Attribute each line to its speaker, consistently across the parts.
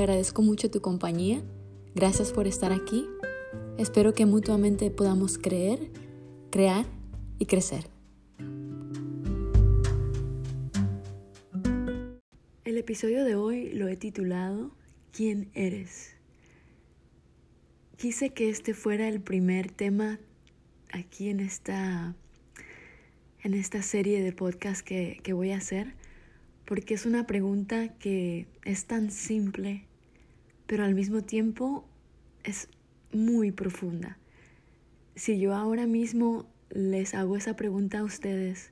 Speaker 1: agradezco mucho tu compañía. Gracias por estar aquí. Espero que mutuamente podamos creer, crear y crecer. El episodio de hoy lo he titulado ¿Quién eres? Quise que este fuera el primer tema aquí en esta, en esta serie de podcast que, que voy a hacer, porque es una pregunta que es tan simple, pero al mismo tiempo es muy profunda. Si yo ahora mismo les hago esa pregunta a ustedes,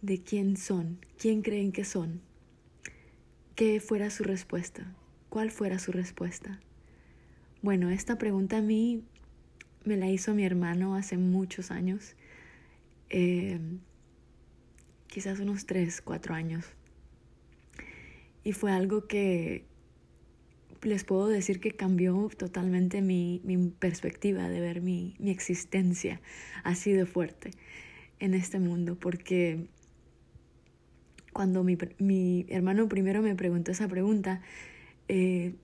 Speaker 1: ¿de quién son? ¿Quién creen que son? ¿Qué fuera su respuesta? ¿Cuál fuera su respuesta? Bueno, esta pregunta a mí me la hizo mi hermano hace muchos años, eh, quizás unos 3, 4 años. Y fue algo que les puedo decir que cambió totalmente mi, perspectiva de ver mi, mi, existencia así de fuerte en este mundo, porque cuando mi, mi hermano primero me preguntó esa pregunta, eh,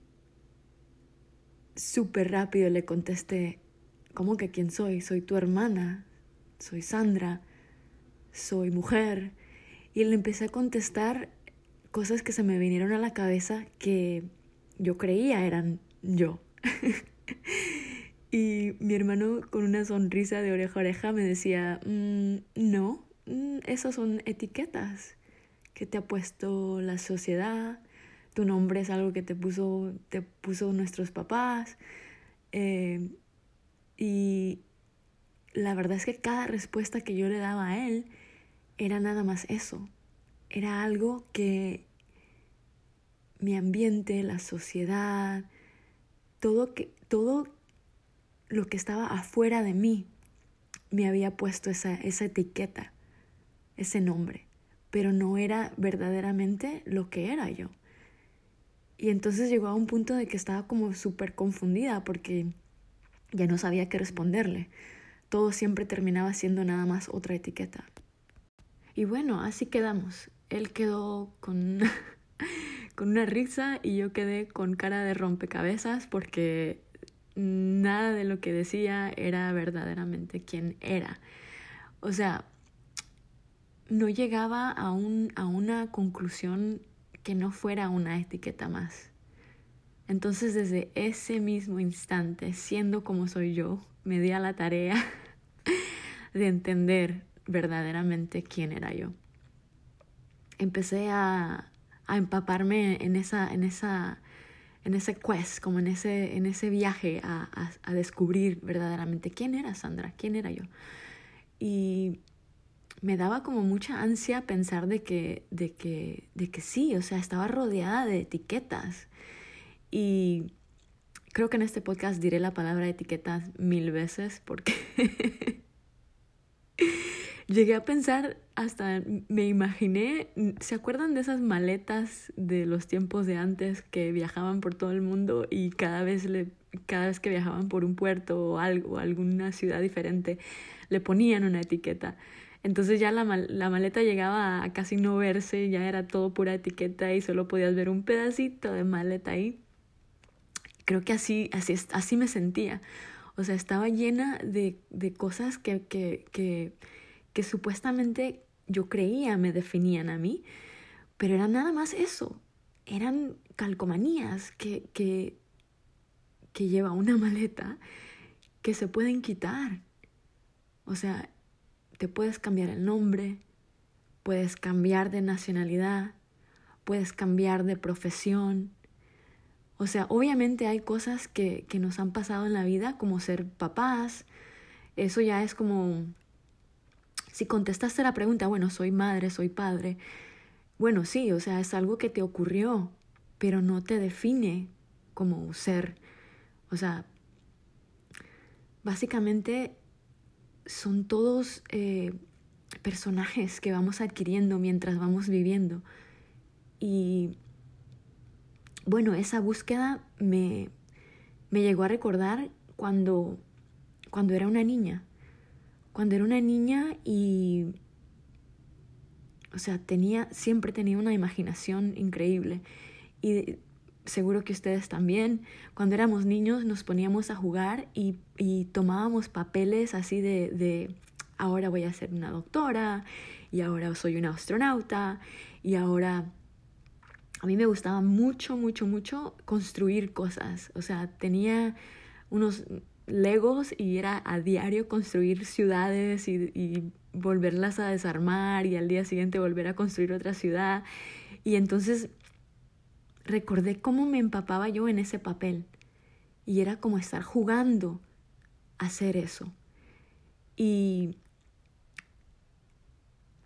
Speaker 1: súper rápido le contesté, ¿cómo que quién soy? Soy tu hermana, soy Sandra, soy mujer. Y le empecé a contestar cosas que se me vinieron a la cabeza que yo creía eran yo. y mi hermano con una sonrisa de oreja a oreja me decía, mm, no, mm, esas son etiquetas que te ha puesto la sociedad, tu nombre es algo que te puso, te puso nuestros papás. Eh, y la verdad es que cada respuesta que yo le daba a él era nada más eso. Era algo que mi ambiente, la sociedad, todo, que, todo lo que estaba afuera de mí me había puesto esa, esa etiqueta, ese nombre, pero no era verdaderamente lo que era yo. Y entonces llegó a un punto de que estaba como súper confundida porque ya no sabía qué responderle. Todo siempre terminaba siendo nada más otra etiqueta. Y bueno, así quedamos. Él quedó con, con una risa y yo quedé con cara de rompecabezas porque nada de lo que decía era verdaderamente quien era. O sea, no llegaba a, un, a una conclusión que no fuera una etiqueta más. Entonces desde ese mismo instante, siendo como soy yo, me di a la tarea de entender verdaderamente quién era yo. Empecé a, a empaparme en esa, en esa, en ese quest, como en ese, en ese viaje a, a, a descubrir verdaderamente quién era Sandra, quién era yo. Y me daba como mucha ansia pensar de que, de que, de que sí, o sea, estaba rodeada de etiquetas. Y creo que en este podcast diré la palabra etiquetas mil veces porque llegué a pensar, hasta me imaginé, ¿se acuerdan de esas maletas de los tiempos de antes que viajaban por todo el mundo y cada vez, le, cada vez que viajaban por un puerto o algo, alguna ciudad diferente, le ponían una etiqueta? Entonces ya la, la, maleta llegaba a casi no verse, ya era todo pura etiqueta y solo podías ver un pedacito de maleta ahí. Creo que así, así, así me sentía. O sea, estaba llena de, de cosas que, que, que, que supuestamente yo creía me definían a mí, pero era nada más eso. Eran calcomanías que, que, que lleva una maleta que se pueden quitar. O sea, te puedes cambiar el nombre, puedes cambiar de nacionalidad, puedes cambiar de profesión. O sea, obviamente hay cosas que, que nos han pasado en la vida, como ser papás. Eso ya es como, si contestaste la pregunta, bueno, soy madre, soy padre. Bueno, sí, o sea, es algo que te ocurrió, pero no te define como ser. O sea, básicamente son todos eh, personajes que vamos adquiriendo mientras vamos viviendo. Y bueno, esa búsqueda me, me llegó a recordar cuando, cuando era una niña. Cuando era una niña y, o sea, tenía, siempre tenía una imaginación increíble. Y seguro que ustedes también, cuando éramos niños nos poníamos a jugar y, y tomábamos papeles así de, de, ahora voy a ser una doctora y ahora soy una astronauta y ahora a mí me gustaba mucho, mucho, mucho construir cosas. O sea, tenía unos legos y era a diario construir ciudades y, y volverlas a desarmar y al día siguiente volver a construir otra ciudad. Y entonces recordé cómo me empapaba yo en ese papel. Y era como estar jugando a hacer eso. Y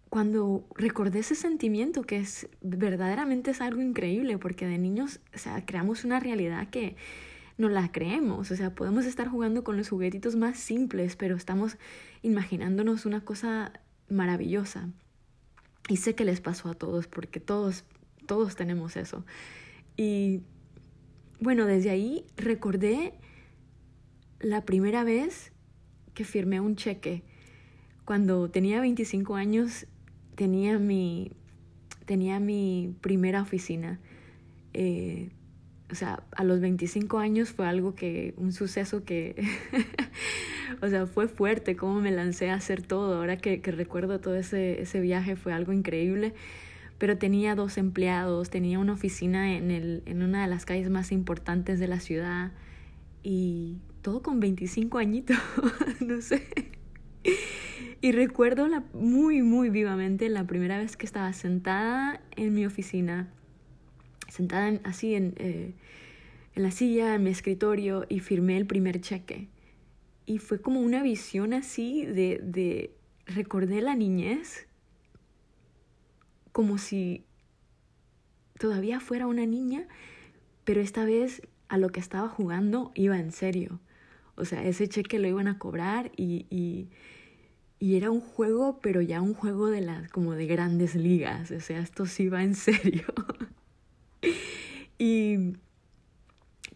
Speaker 1: cuando recordé ese sentimiento, que es verdaderamente es algo increíble, porque de niños, o sea, creamos una realidad que no la creemos. O sea, podemos estar jugando con los juguetitos más simples, pero estamos imaginándonos una cosa maravillosa. Y sé que les pasó a todos, porque todos, todos tenemos eso. Y bueno, desde ahí recordé la primera vez que firmé un cheque. Cuando tenía 25 años tenía mi, tenía mi primera oficina. Eh, o sea, a los 25 años fue algo que, un suceso que, o sea, fue fuerte, cómo me lancé a hacer todo. Ahora que, que recuerdo todo ese, ese viaje fue algo increíble pero tenía dos empleados, tenía una oficina en, el, en una de las calles más importantes de la ciudad y todo con 25 añitos, no sé. Y recuerdo la, muy, muy vivamente la primera vez que estaba sentada en mi oficina, sentada así en, eh, en la silla, en mi escritorio, y firmé el primer cheque. Y fue como una visión así de, de recordé la niñez como si todavía fuera una niña, pero esta vez a lo que estaba jugando iba en serio. O sea, ese cheque lo iban a cobrar y, y, y era un juego, pero ya un juego de las como de grandes ligas. O sea, esto sí va en serio. y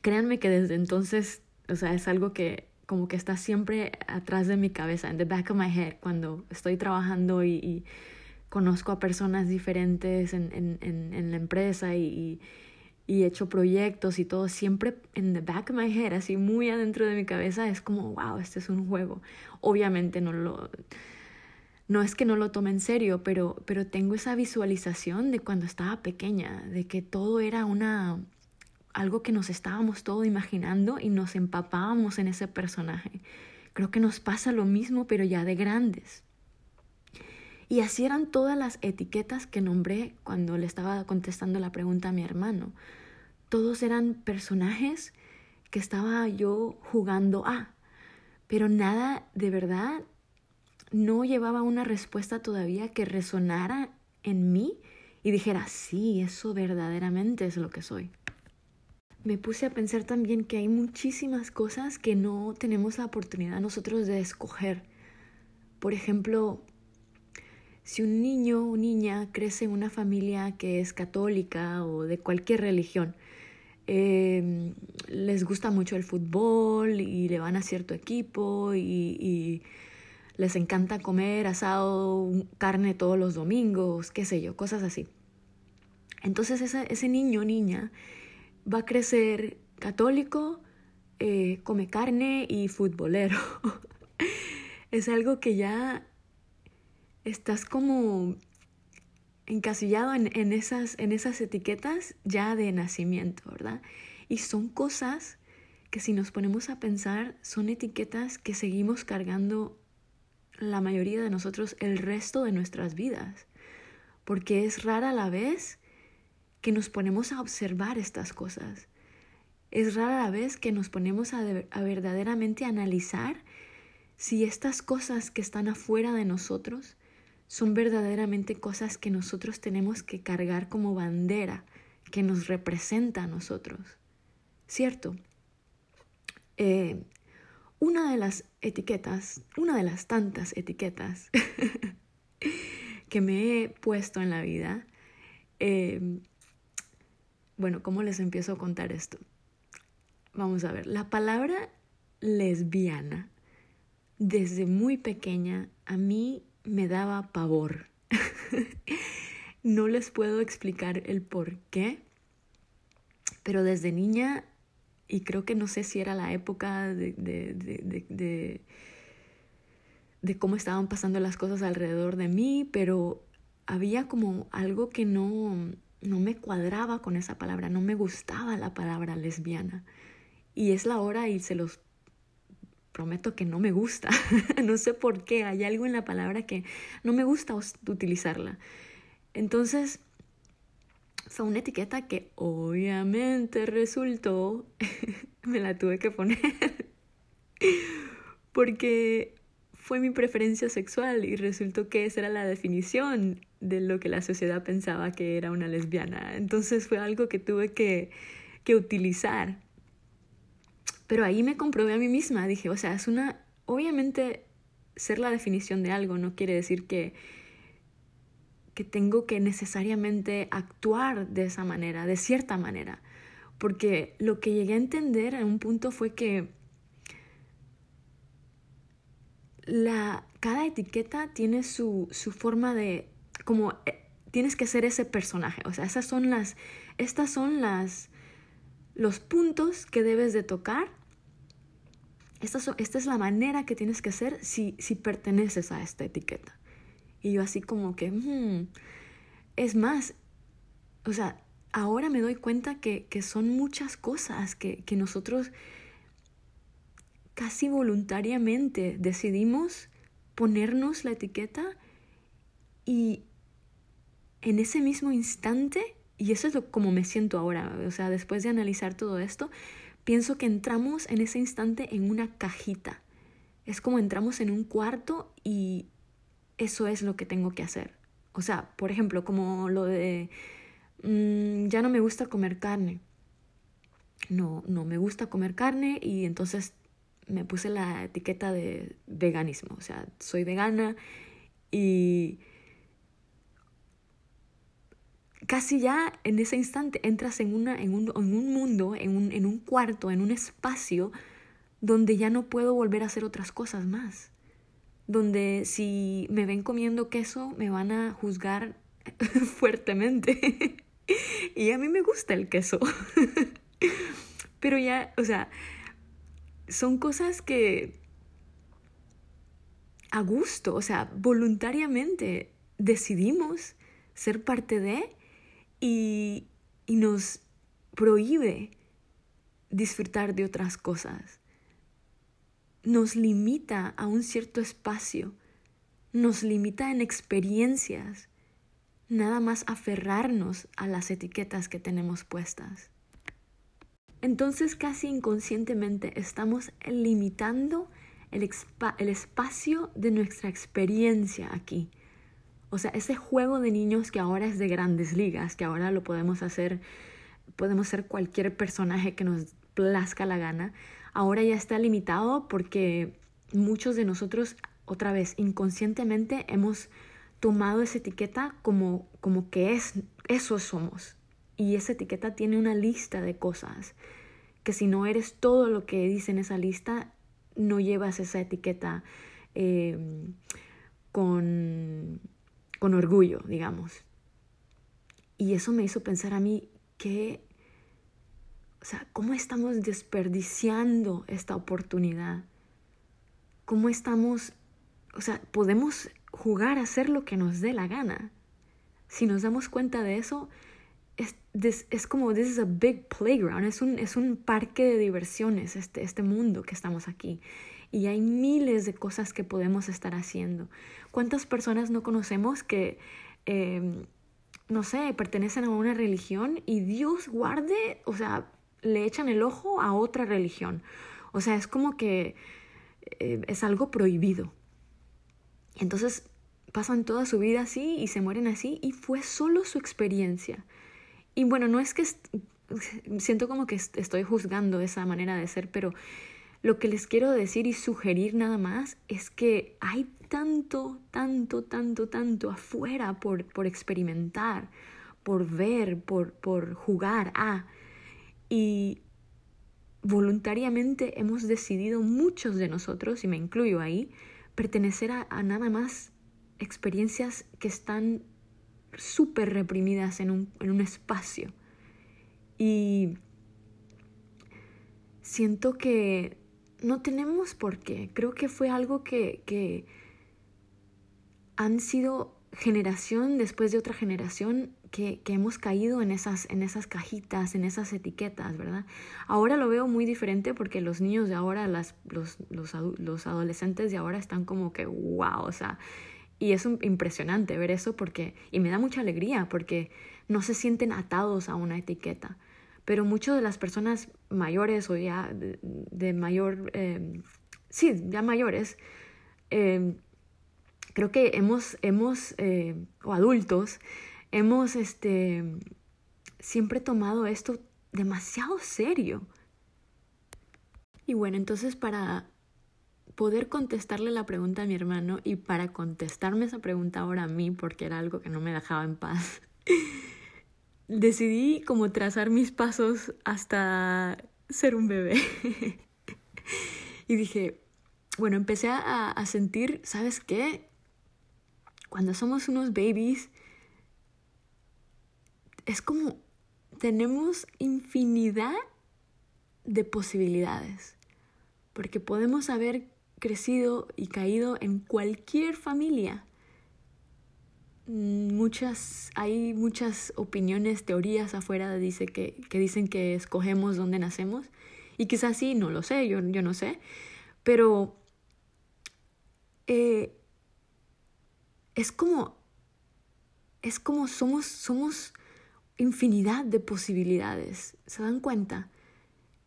Speaker 1: créanme que desde entonces, o sea, es algo que como que está siempre atrás de mi cabeza, en the back of my head, cuando estoy trabajando y, conozco a personas diferentes en, en, en, la empresa y, y, he hecho proyectos y todo, siempre en the back of my head, así muy adentro de mi cabeza, es como, wow, este es un juego. Obviamente no lo... No es que no lo tome en serio, pero, pero tengo esa visualización de cuando estaba pequeña, de que todo era una algo que nos estábamos todo imaginando y nos empapábamos en ese personaje. Creo que nos pasa lo mismo, pero ya de grandes. Y así eran todas las etiquetas que nombré cuando le estaba contestando la pregunta a mi hermano. Todos eran personajes que estaba yo jugando a, pero nada de verdad no llevaba una respuesta todavía que resonara en mí y dijera, sí, eso verdaderamente es lo que soy. Me puse a pensar también que hay muchísimas cosas que no tenemos la oportunidad nosotros de escoger. Por ejemplo, si un niño o niña crece en una familia que es católica o de cualquier religión, em, les gusta mucho el fútbol y le van a cierto equipo y, les encanta comer asado, carne todos los domingos, qué sé yo, cosas así. Entonces ese niño o niña va a crecer católico, eh, come carne y futbolero. es algo que ya estás como encasillado en, esas, en esas etiquetas ya de nacimiento, ¿verdad? Y son cosas que si nos ponemos a pensar son etiquetas que seguimos cargando la mayoría de nosotros el resto de nuestras vidas, porque es rara la vez que nos ponemos a observar estas cosas. Es rara la vez que nos ponemos a, a verdaderamente analizar si estas cosas que están afuera de nosotros son verdaderamente cosas que nosotros tenemos que cargar como bandera, que nos representa a nosotros. ¿Cierto? Eh, una de las etiquetas, una de las tantas etiquetas que me he puesto en la vida, eh, bueno, ¿cómo les empiezo a contar esto? Vamos a ver, la palabra lesbiana, desde muy pequeña, a mí me daba pavor. no les puedo explicar el por qué, Pero desde niña, y creo que no sé si era la época de, de, de, de cómo estaban pasando las cosas alrededor de mí, pero había como algo que no, no me cuadraba con esa palabra, no me gustaba la palabra lesbiana. Y es la hora y se los prometo que no me gusta. no sé por qué, hay algo en la palabra que no me gusta utilizarla. Entonces, fue una etiqueta que obviamente resultó, me la tuve que poner, porque fue mi preferencia sexual y resultó que esa era la definición de lo que la sociedad pensaba que era una lesbiana. Entonces fue algo que tuve que, que utilizar. Pero ahí me comprobé a mí misma, dije, o sea, es una, obviamente ser la definición de algo no quiere decir que, que tengo que necesariamente actuar de esa manera, de cierta manera. Porque lo que llegué a entender en un punto fue que la, cada etiqueta tiene su, su forma de, como eh, tienes que ser ese personaje. O sea, esas son las, estas son las, los puntos que debes de tocar. Esta, esta es la manera que tienes que hacer si, si perteneces a esta etiqueta. Y yo así como que, hmm, es más, o sea, ahora me doy cuenta que, que son muchas cosas que, que nosotros casi voluntariamente decidimos ponernos la etiqueta y en ese mismo instante, y eso es lo, como me siento ahora, o sea, después de analizar todo esto, pienso que entramos en ese instante en una cajita. Es como entramos en un cuarto y eso es lo que tengo que hacer. O sea, por ejemplo, como lo de mm, ya no me gusta comer carne. No, no me gusta comer carne y entonces me puse la etiqueta de veganismo, o sea, soy vegana y casi ya en ese instante entras en, una, en, un, en un mundo, en un, en un cuarto, en un espacio donde ya no puedo volver a hacer otras cosas más, donde si me ven comiendo queso me van a juzgar fuertemente y a mí me gusta el queso, pero ya, o sea, son cosas que a gusto, o sea, voluntariamente decidimos ser parte de y, y nos prohíbe disfrutar de otras cosas. Nos limita a un cierto espacio, nos limita en experiencias, nada más aferrarnos a las etiquetas que tenemos puestas. Entonces casi inconscientemente estamos limitando el, el, espacio de nuestra experiencia aquí. O sea, ese juego de niños que ahora es de grandes ligas, que ahora lo podemos hacer, podemos ser cualquier personaje que nos plazca la gana, ahora ya está limitado porque muchos de nosotros, otra vez, inconscientemente hemos tomado esa etiqueta como, como que es, eso somos, y esa etiqueta tiene una lista de cosas que si no eres todo lo que dice en esa lista, no llevas esa etiqueta eh, con, con orgullo, digamos. Y eso me hizo pensar a mí que, o sea, ¿cómo estamos desperdiciando esta oportunidad? ¿Cómo estamos, o sea, podemos jugar a hacer lo que nos dé la gana? Si nos damos cuenta de eso, es, es, como, this is a big playground, es un, es un parque de diversiones, este, este mundo que estamos aquí. Y hay miles de cosas que podemos estar haciendo. ¿Cuántas personas no conocemos que, em, no sé, pertenecen a una religión y Dios guarde, o sea, le echan el ojo a otra religión? O sea, es como que eh, es algo prohibido. Entonces pasan toda su vida así y se mueren así y fue solo su experiencia. Y bueno, no es que siento como que estoy juzgando esa manera de ser, pero lo que les quiero decir y sugerir nada más es que hay tanto, tanto, tanto, tanto afuera por, por experimentar, por ver, por, por jugar a. y voluntariamente hemos decidido muchos de nosotros, y me incluyo ahí, pertenecer a, nada más experiencias que están súper reprimidas en un, en un espacio. Y siento que no tenemos por qué. Creo que fue algo que, que han sido generación después de otra generación que, hemos caído en esas, en esas cajitas, en esas etiquetas, ¿verdad? Ahora lo veo muy diferente porque los niños de ahora, las, los, los, los adolescentes de ahora están como que, wow, o sea, y es impresionante ver eso porque, y me da mucha alegría porque no se sienten atados a una etiqueta. Pero muchas de las personas mayores o ya de, mayor, eh, sí, ya mayores, eh, creo que hemos, hemos eh, o adultos, hemos este, siempre tomado esto demasiado serio. Y bueno, entonces para poder contestarle la pregunta a mi hermano y para contestarme esa pregunta ahora a mí, porque era algo que no me dejaba en paz, decidí como trazar mis pasos hasta ser un bebé. y dije, bueno, empecé a, a sentir, ¿sabes qué? Cuando somos unos babies, es como tenemos infinidad de posibilidades, porque podemos haber crecido y caído en cualquier familia. Mm, muchas, hay muchas opiniones, teorías afuera dice que, que dicen que escogemos dónde nacemos. Y quizás sí, no lo sé, yo, yo no sé. Pero eh, es como, es como somos, somos infinidad de posibilidades. ¿Se dan cuenta?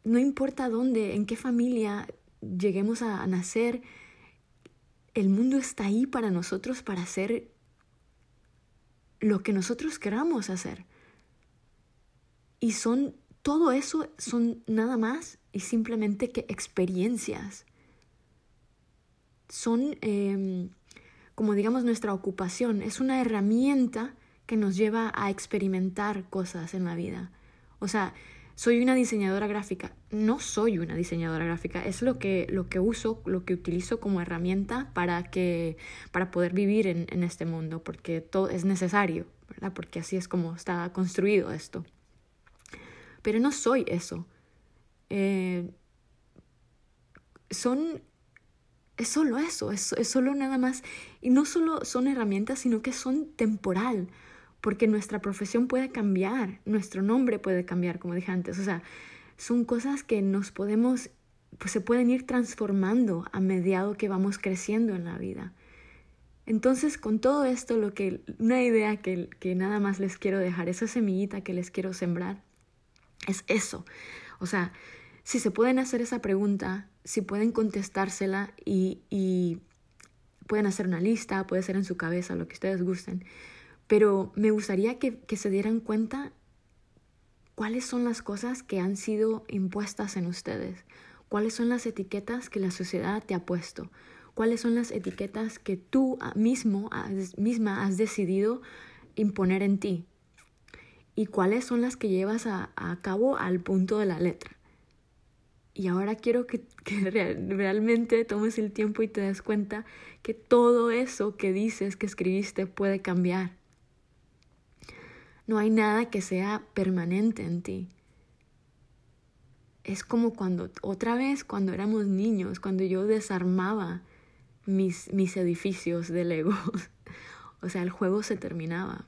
Speaker 1: No importa dónde, en qué familia lleguemos a nacer, el mundo está ahí para nosotros para hacer lo que nosotros queramos hacer. Y son, todo eso son nada más y simplemente que experiencias. Son, em, como digamos, nuestra ocupación. Es una herramienta que nos lleva a experimentar cosas en la vida. O sea, soy una diseñadora gráfica. No soy una diseñadora gráfica, es lo que, lo que uso, lo que utilizo como herramienta para, que, para poder vivir en, en este mundo, porque todo es necesario, ¿verdad? Porque así es como está construido esto. Pero no soy eso. Eh, son es solo eso, es, es, solo nada más. Y no solo son herramientas, sino que son temporal porque nuestra profesión puede cambiar, nuestro nombre puede cambiar, como dije antes, o sea, son cosas que nos podemos, pues se pueden ir transformando a mediado que vamos creciendo en la vida. Entonces, con todo esto, lo que, una idea que, que nada más les quiero dejar, esa semillita que les quiero sembrar, es eso. O sea, si se pueden hacer esa pregunta, si pueden contestársela y, y pueden hacer una lista, puede ser en su cabeza, lo que ustedes gusten, pero me gustaría que, se dieran cuenta cuáles son las cosas que han sido impuestas en ustedes, cuáles son las etiquetas que la sociedad te ha puesto, cuáles son las etiquetas que tú mismo, misma has decidido imponer en ti y cuáles son las que llevas a, cabo al punto de la letra. Y ahora quiero que, que realmente tomes el tiempo y te des cuenta que todo eso que dices, que escribiste, puede cambiar no hay nada que sea permanente en ti. Es como cuando, otra vez, cuando éramos niños, cuando yo desarmaba mis, mis edificios de Lego. o sea, el juego se terminaba.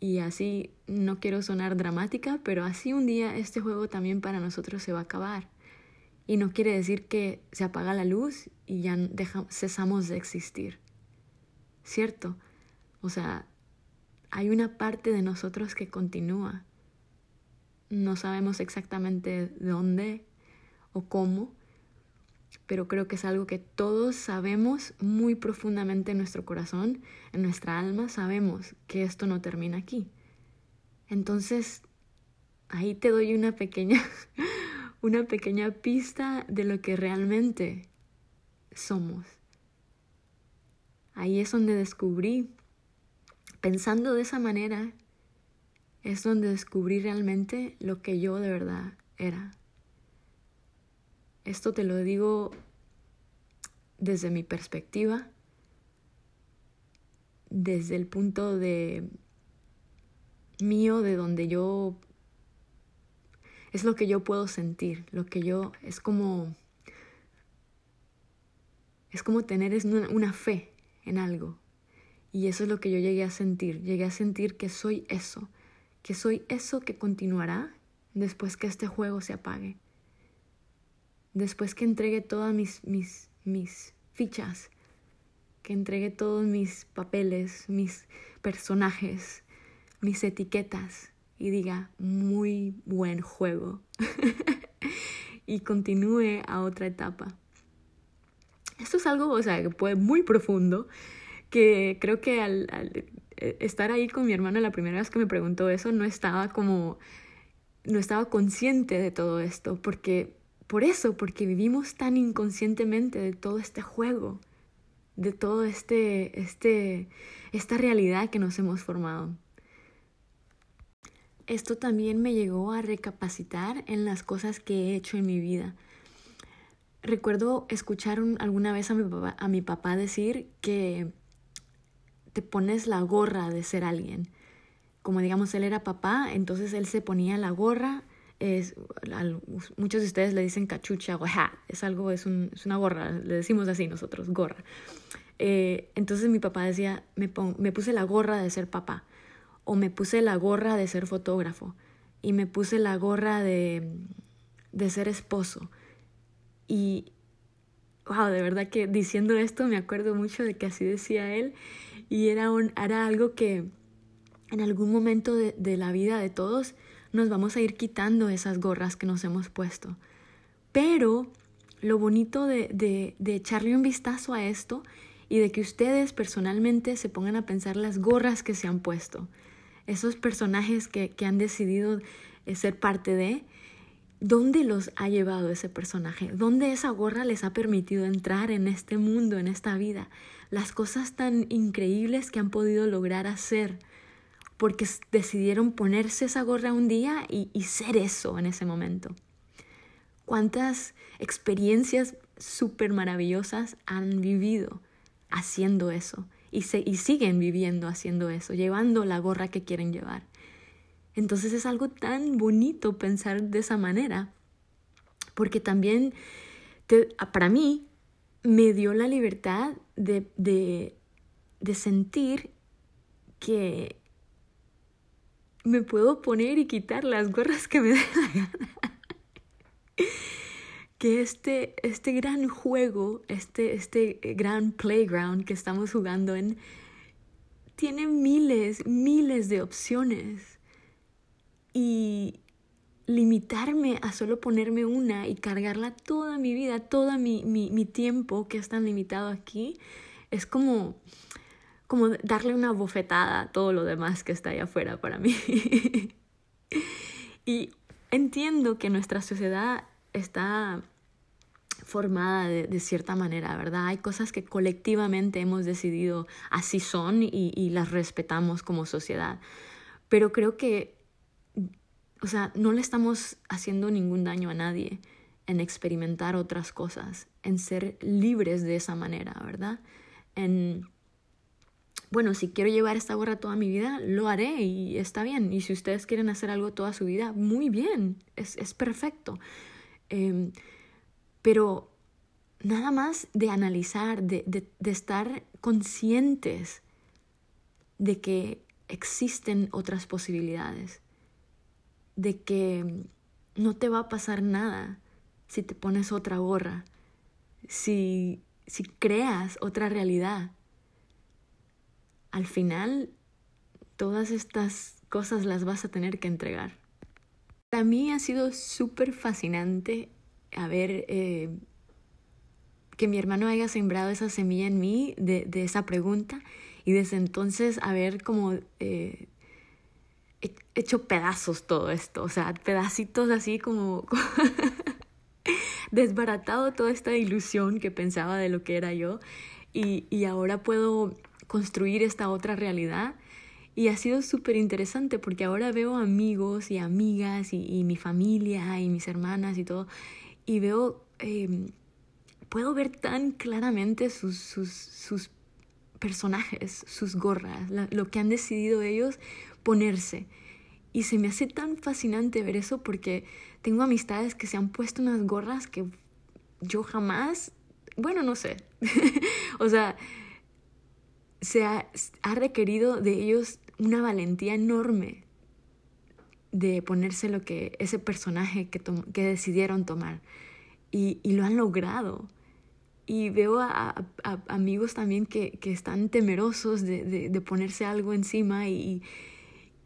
Speaker 1: Y así, no quiero sonar dramática, pero así un día este juego también para nosotros se va a acabar. Y no quiere decir que se apaga la luz y ya cesamos de existir. ¿Cierto? O sea, hay una parte de nosotros que continúa. No sabemos exactamente dónde o cómo, pero creo que es algo que todos sabemos muy profundamente en nuestro corazón, en nuestra alma, sabemos que esto no termina aquí. Entonces, ahí te doy una pequeña, una pequeña pista de lo que realmente somos. Ahí es donde descubrí Pensando de esa manera es donde descubrí realmente lo que yo de verdad era. Esto te lo digo desde mi perspectiva, desde el punto de mío, de donde yo es lo que yo puedo sentir, lo que yo es como es como tener una fe en algo. Y eso es lo que yo llegué a sentir. Llegué a sentir que soy eso, que soy eso que continuará después que este juego se apague. Después que entregue todas mis, mis, mis fichas, que entregue todos mis papeles, mis personajes, mis etiquetas y diga, muy buen juego. y continúe a otra etapa. Esto es algo, o sea, que puede muy profundo, que creo que al, eh, estar ahí con mi hermana la primera vez que me preguntó eso, no estaba como, no estaba consciente de todo esto, porque, por eso, porque vivimos tan inconscientemente de todo este juego, de todo este, este, esta realidad que nos hemos formado. Esto también me llegó a recapacitar en las cosas que he hecho en mi vida recuerdo escuchar alguna vez a mi, papá, a mi papá decir que te pones la gorra de ser alguien. Como digamos, él era papá, entonces él se ponía la gorra. Es, muchos de ustedes le dicen cachucha o ja, es algo, es, un, es una gorra, le decimos así nosotros, gorra. Eh, entonces mi papá decía, me, me puse la gorra de ser papá, o me puse la gorra de ser fotógrafo, y me puse la gorra de, de ser esposo y, wow, de verdad que diciendo esto me acuerdo mucho de que así decía él y era, era algo que en algún momento de, de la vida de todos nos vamos a ir quitando esas gorras que nos hemos puesto. Pero lo bonito de, de, de, echarle un vistazo a esto y de que ustedes personalmente se pongan a pensar las gorras que se han puesto, esos personajes que, que han decidido eh, ser parte de, ¿Dónde los ha llevado ese personaje? ¿Dónde esa gorra les ha permitido entrar en este mundo, en esta vida? Las cosas tan increíbles que han podido lograr hacer porque decidieron ponerse esa gorra un día y, ser eso en ese momento. ¿Cuántas experiencias súper maravillosas han vivido haciendo eso? Y, y siguen viviendo haciendo eso, llevando la gorra que quieren llevar. Entonces es algo tan bonito pensar de esa manera, porque también para mí me dio la libertad de, de, sentir que me puedo poner y quitar las gorras que me den la gana. que este, este gran juego, este, este gran playground que estamos jugando en, tiene miles, miles de opciones y limitarme a solo ponerme una y cargarla toda mi vida, todo mi, mi, mi, tiempo que es tan limitado aquí, es como, como darle una bofetada a todo lo demás que está allá afuera para mí. y entiendo que nuestra sociedad está formada de, de, cierta manera, ¿verdad? Hay cosas que colectivamente hemos decidido así son y, y las respetamos como sociedad. Pero creo que o sea, no le estamos haciendo ningún daño a nadie en experimentar otras cosas, en ser libres de esa manera, ¿verdad? En, bueno, si quiero llevar esta gorra toda mi vida, lo haré y está bien. Y si ustedes quieren hacer algo toda su vida, muy bien, es, es perfecto. Em, pero nada más de analizar, de, de, de estar conscientes de que existen otras posibilidades de que no te va a pasar nada si te pones otra gorra, si, si creas otra realidad. Al final, todas estas cosas las vas a tener que entregar. Para mí ha sido súper fascinante a ver eh, que mi hermano haya sembrado esa semilla en mí de, de esa pregunta y desde entonces haber como eh, hecho pedazos todo esto, o sea, pedacitos así como desbaratado toda esta ilusión que pensaba de lo que era yo y, y ahora puedo construir esta otra realidad. Y ha sido súper interesante porque ahora veo amigos y amigas y, y, mi familia y mis hermanas y todo y veo, eh, puedo ver tan claramente sus, sus, sus personajes, sus gorras, lo que han decidido ellos ponerse. y se me hace tan fascinante ver eso porque tengo amistades que se han puesto unas gorras que yo jamás, bueno, no sé. o sea, se ha, requerido de ellos una valentía enorme de ponerse lo que ese personaje que, que decidieron tomar. Y, lo han logrado. Y veo a, amigos también que, están temerosos de, ponerse algo encima y, y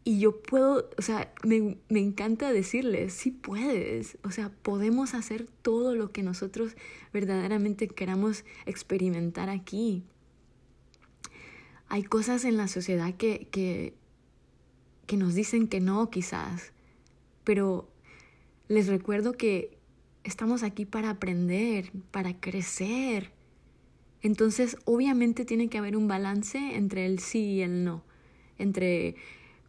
Speaker 1: yo puedo, o sea, me, me, encanta decirles, sí puedes, o sea, podemos hacer todo lo que nosotros verdaderamente queramos experimentar aquí hay cosas en la sociedad que, que, que nos dicen que no, quizás, pero les recuerdo que estamos aquí para aprender, para crecer. Entonces, obviamente tiene que haber un balance entre el sí y el no, entre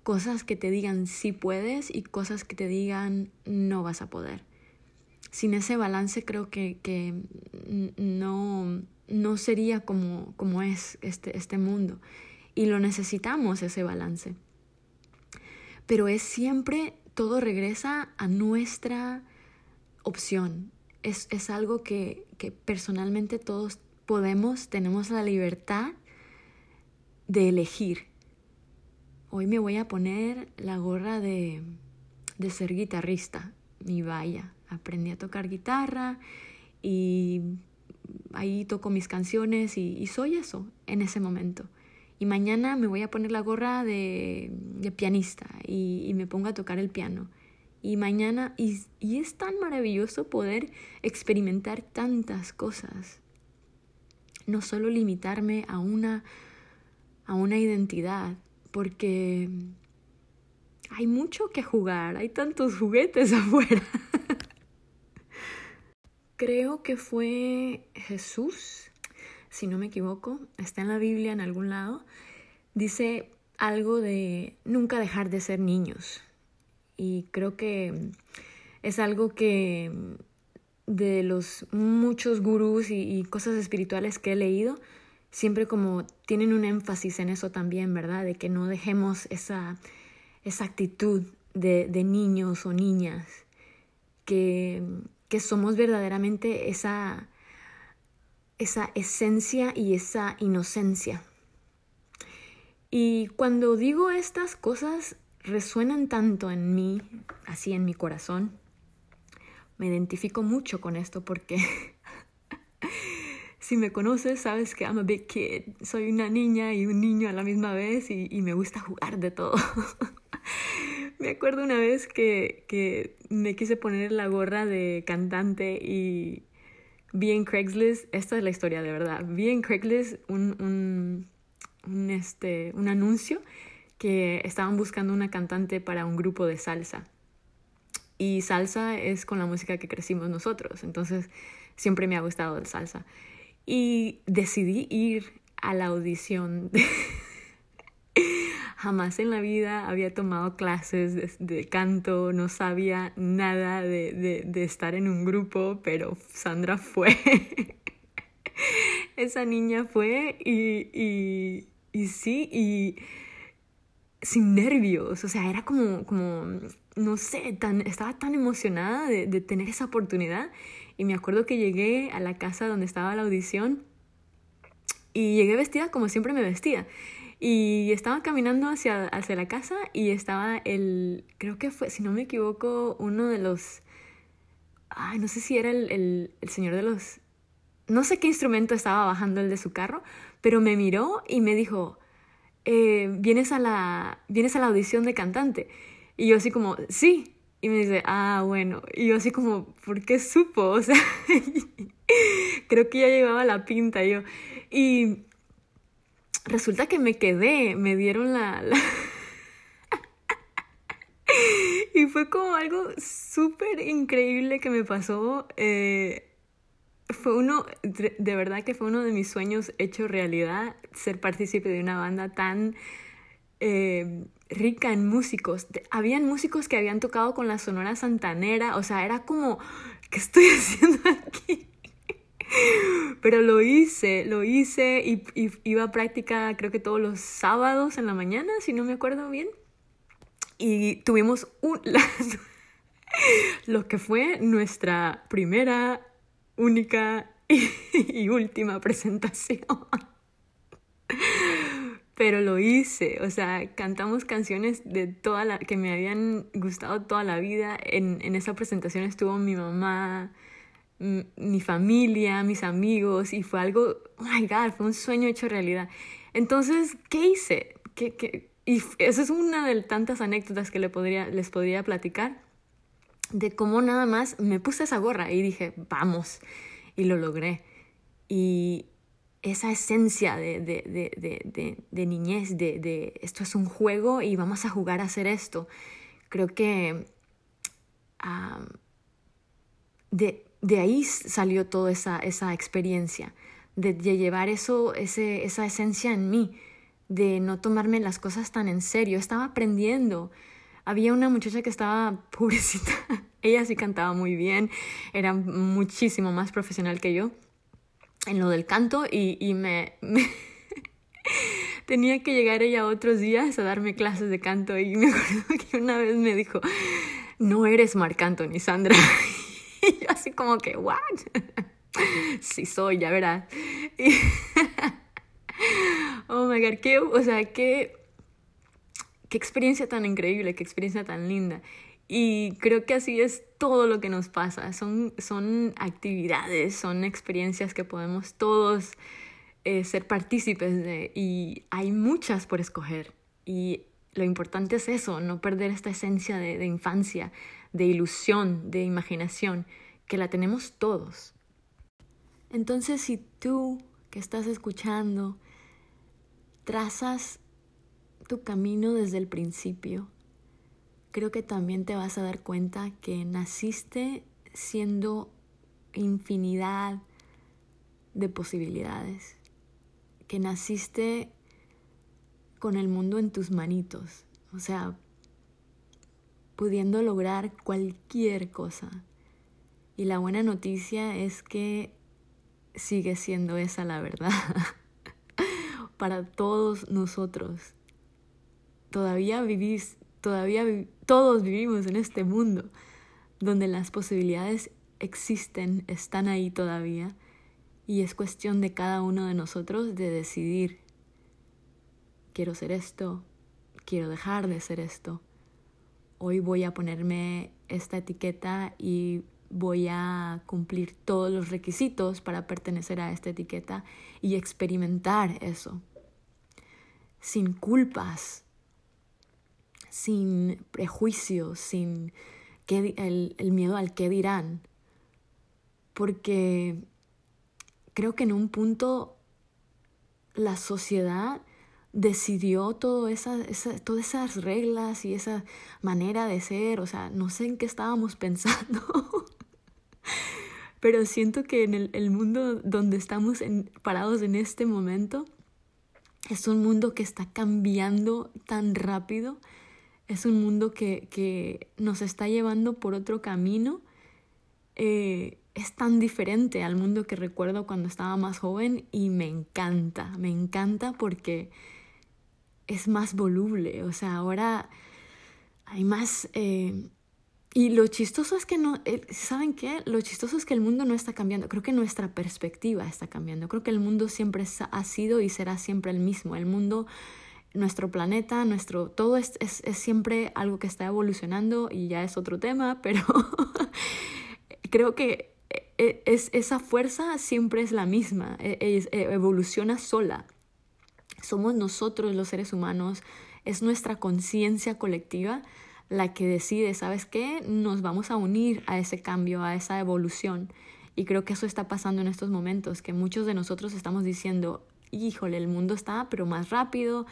Speaker 1: cosas que te digan sí puedes y cosas que te digan no vas a poder. Sin ese balance creo que, que no, no sería como, como es este, este mundo. Y lo necesitamos, ese balance. Pero es siempre, todo regresa a nuestra opción. Es, es algo que, que personalmente todos podemos, tenemos la libertad de elegir. Hoy me voy a poner la gorra de, de ser guitarrista. Y vaya, aprendí a tocar guitarra y ahí toco mis canciones y, soy eso en ese momento. Y mañana me voy a poner la gorra de, pianista y, me pongo a tocar el piano. Y mañana, y, y es tan maravilloso poder experimentar tantas cosas. No solo limitarme a una, a una identidad, porque hay mucho que jugar, hay tantos juguetes afuera. Creo que fue Jesús, si no me equivoco, está en la Biblia en algún lado, dice algo de nunca dejar de ser niños. Y creo que es algo que de los muchos gurús y, cosas espirituales que he leído, siempre como tienen un énfasis en eso también, ¿verdad? De que no dejemos esa, esa actitud de, de niños o niñas, que que somos verdaderamente esa, esa esencia y esa inocencia. Y cuando digo estas cosas, resuenan tanto en mí, así en mi corazón. Me identifico mucho con esto porque si me conoces, sabes que I'm a big kid. Soy una niña y un niño a la misma vez y, y me gusta jugar de todo. me acuerdo una vez que, que me quise poner la gorra de cantante y vi en Craigslist, esta es la historia de verdad, vi en Craigslist un, un, un, este, un anuncio que estaban buscando una cantante para un grupo de salsa. Y salsa es con la música que crecimos nosotros, entonces siempre me ha gustado el salsa. Y decidí ir a la audición de, jamás en la vida había tomado clases de, canto, no sabía nada de, de, estar en un grupo, pero Sandra fue. Esa niña fue y, y, y, sí, y sin nervios, o sea, era como, como no sé, tan, estaba tan emocionada de, de tener esa oportunidad. Y me acuerdo que llegué a la casa donde estaba la audición y llegué vestida como siempre me vestía. Y estaba caminando hacia, hacia la casa y estaba el, creo que fue, si no me equivoco, uno de los, ay, no sé si era el, el, el señor de los, no sé qué instrumento estaba bajando el de su carro, pero me miró y me dijo, eh, ¿vienes, a la, ¿vienes a la audición de cantante? Y yo así como, sí. Y me dice, ah, bueno. Y yo así como, ¿por qué supo? O sea, creo que ya llevaba la pinta yo. Y resulta que me quedé, me dieron la... y fue como algo súper increíble que me pasó. Eh, fue uno, de verdad que fue uno de mis sueños hecho realidad, ser partícipe de una banda tan eh, rica en músicos. Habían músicos que habían tocado con la Sonora Santanera, o sea, era como, ¿qué estoy haciendo aquí? Pero lo hice, lo hice y, iba a práctica creo que todos los sábados en la mañana, si no me acuerdo bien. y tuvimos un, lo que fue nuestra primera, única y última presentación. Pero lo hice, o sea, cantamos canciones de toda la que me habían gustado toda la vida. En, en esa presentación estuvo mi mamá, mi familia, mis amigos, y fue algo, oh my God, fue un sueño hecho realidad. Entonces, ¿qué hice? ¿Qué, qué? Y esa es una de tantas anécdotas que le podría, les podría platicar, de cómo nada más me puse esa gorra y dije, vamos, y lo logré. Y esa esencia de, de, de, de niñez, de, esto es un juego y vamos a jugar a hacer esto, creo que de, de ahí salió toda esa, esa experiencia, de, llevar eso, ese, esa esencia en mí, de no tomarme las cosas tan en serio. Estaba aprendiendo. Había una muchacha que estaba pobrecita, ella sí cantaba muy bien, era muchísimo más profesional que yo en lo del canto y, y me, tenía que llegar ella otros días a darme clases de canto y me acuerdo que una vez me dijo, no eres Marc Anthony, Sandra. Y yo así como que, ¿what? sí soy, ya verás. oh my god, qué, o sea, qué, qué experiencia tan increíble, qué experiencia tan linda. Y creo que así es todo lo que nos pasa. Son, son actividades, son experiencias que podemos todos eh, ser partícipes de. Y hay muchas por escoger. Y lo importante es eso, no perder esta esencia de, de infancia, de ilusión, de imaginación, que la tenemos todos. Entonces, si tú que estás escuchando trazas tu camino desde el principio, creo que también te vas a dar cuenta que naciste siendo infinidad de posibilidades, que naciste con el mundo en tus manitos, o sea, pudiendo lograr cualquier cosa. Y la buena noticia es que sigue siendo esa la verdad para todos nosotros. Todavía vivís, todavía todos vivimos en este mundo donde las posibilidades existen, están ahí todavía y es cuestión de cada uno de nosotros de decidir quiero ser esto, quiero dejar de ser esto. Hoy voy a ponerme esta etiqueta y voy a cumplir todos los requisitos para pertenecer a esta etiqueta y experimentar eso. Sin culpas, sin prejuicios, sin el, el miedo al qué dirán. Porque creo que en un punto la sociedad decidió todo esa, todas esas reglas y esa manera de ser, o sea, no sé en qué estábamos pensando, pero siento que en el, mundo donde estamos parados en este momento, es un mundo que está cambiando tan rápido, es un mundo que, que nos está llevando por otro camino. Eh, es tan diferente al mundo que recuerdo cuando estaba más joven y me encanta, me encanta porque es más voluble, o sea, ahora hay más... Eh, y lo chistoso es que no, eh, ¿saben qué? Lo chistoso es que el mundo no está cambiando, creo que nuestra perspectiva está cambiando, creo que el mundo siempre ha sido y será siempre el mismo, el mundo, nuestro planeta, nuestro, todo es, es, es siempre algo que está evolucionando y ya es otro tema, pero creo que eh, es, esa fuerza siempre es la misma, e, evoluciona sola somos nosotros los seres humanos, es nuestra conciencia colectiva la que decide, ¿sabes qué? Nos vamos a unir a ese cambio, a esa evolución. Y creo que eso está pasando en estos momentos, que muchos de nosotros estamos diciendo, híjole, el mundo está pero más rápido,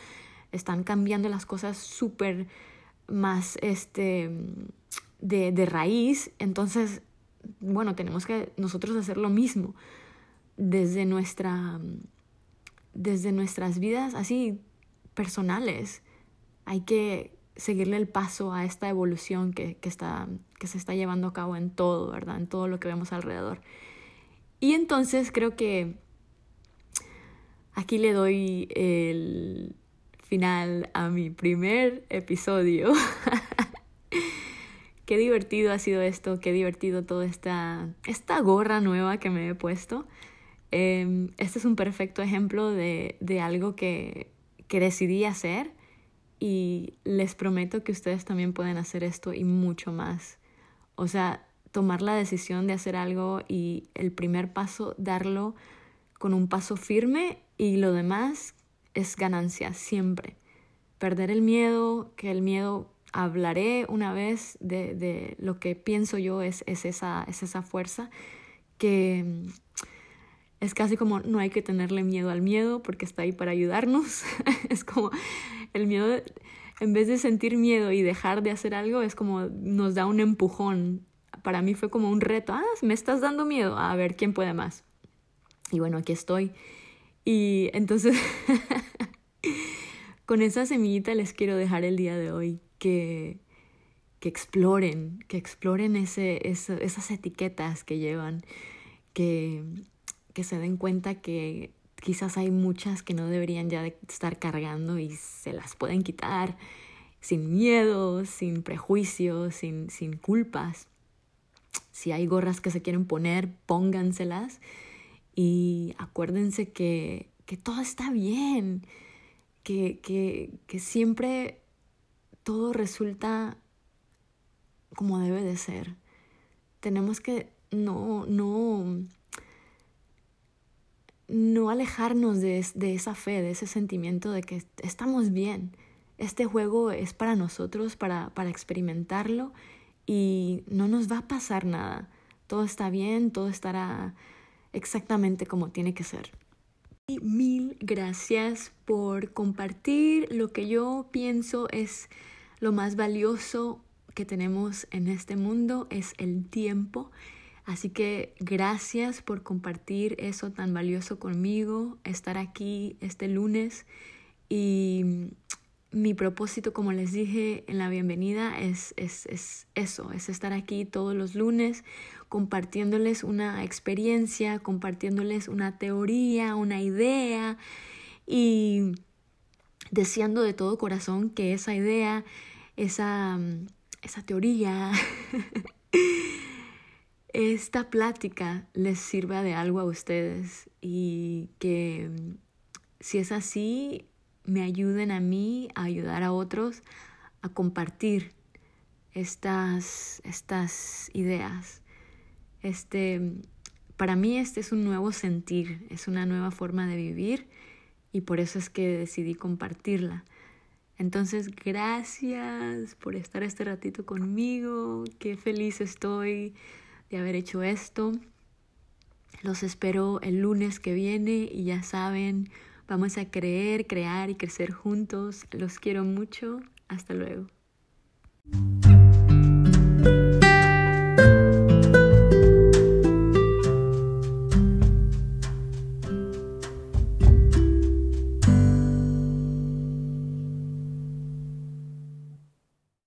Speaker 1: están cambiando las cosas súper más este, de, de raíz, entonces, bueno, tenemos que nosotros hacer lo mismo desde nuestra desde nuestras vidas así personales. Hay que seguirle el paso a esta evolución que, está, que se está llevando a cabo en todo, ¿verdad? En todo lo que vemos alrededor. Y entonces creo que aquí le doy el final a mi primer episodio. qué divertido ha sido esto, qué divertido toda esta, esta gorra nueva que me he puesto. Em, este es un perfecto ejemplo de, de algo que, que decidí hacer y les prometo que ustedes también pueden hacer esto y mucho más. O sea, tomar la decisión de hacer algo y el primer paso darlo con un paso firme y lo demás es ganancia siempre. Perder el miedo, que el miedo hablaré una vez de, de lo que pienso yo es, es, esa, es esa fuerza que es casi como no hay que tenerle miedo al miedo porque está ahí para ayudarnos. es como el miedo, en vez de sentir miedo y dejar de hacer algo, es como nos da un empujón. Para mí fue como un reto. Ah, me estás dando miedo. A ver quién puede más. Y bueno, aquí estoy. Y entonces, con esa semillita les quiero dejar el día de hoy que, que exploren, que exploren ese, esas etiquetas que llevan, que, que se den cuenta que quizás hay muchas que no deberían ya de estar cargando y se las pueden quitar sin miedo, sin prejuicios, sin, sin culpas. Si hay gorras que se quieren poner, pónganselas y acuérdense que, que todo está bien, que, que, que siempre todo resulta como debe de ser. Tenemos que no, no, no alejarnos de, de, esa fe, de ese sentimiento de que estamos bien. Este juego es para nosotros, para, para experimentarlo y no nos va a pasar nada. Todo está bien, todo estará exactamente como tiene que ser. Y mil gracias por compartir lo que yo pienso es lo más valioso que tenemos en este mundo, es el tiempo. Así que gracias por compartir eso tan valioso conmigo, estar aquí este lunes y mi propósito, como les dije en la bienvenida, es, es, es, eso, es estar aquí todos los lunes compartiéndoles una experiencia, compartiéndoles una teoría, una idea y deseando de todo corazón que esa idea, esa, esa teoría, esta plática les sirva de algo a ustedes y que si es así, me ayuden a mí a ayudar a otros a compartir estas, estas ideas. Este, para mí este es un nuevo sentir, es una nueva forma de vivir y por eso es que decidí compartirla. Entonces, gracias por estar este ratito conmigo. Qué feliz estoy de haber hecho esto. Los espero el lunes que viene y ya saben, Vamos a creer, crear y crecer juntos. Los quiero mucho. Hasta luego.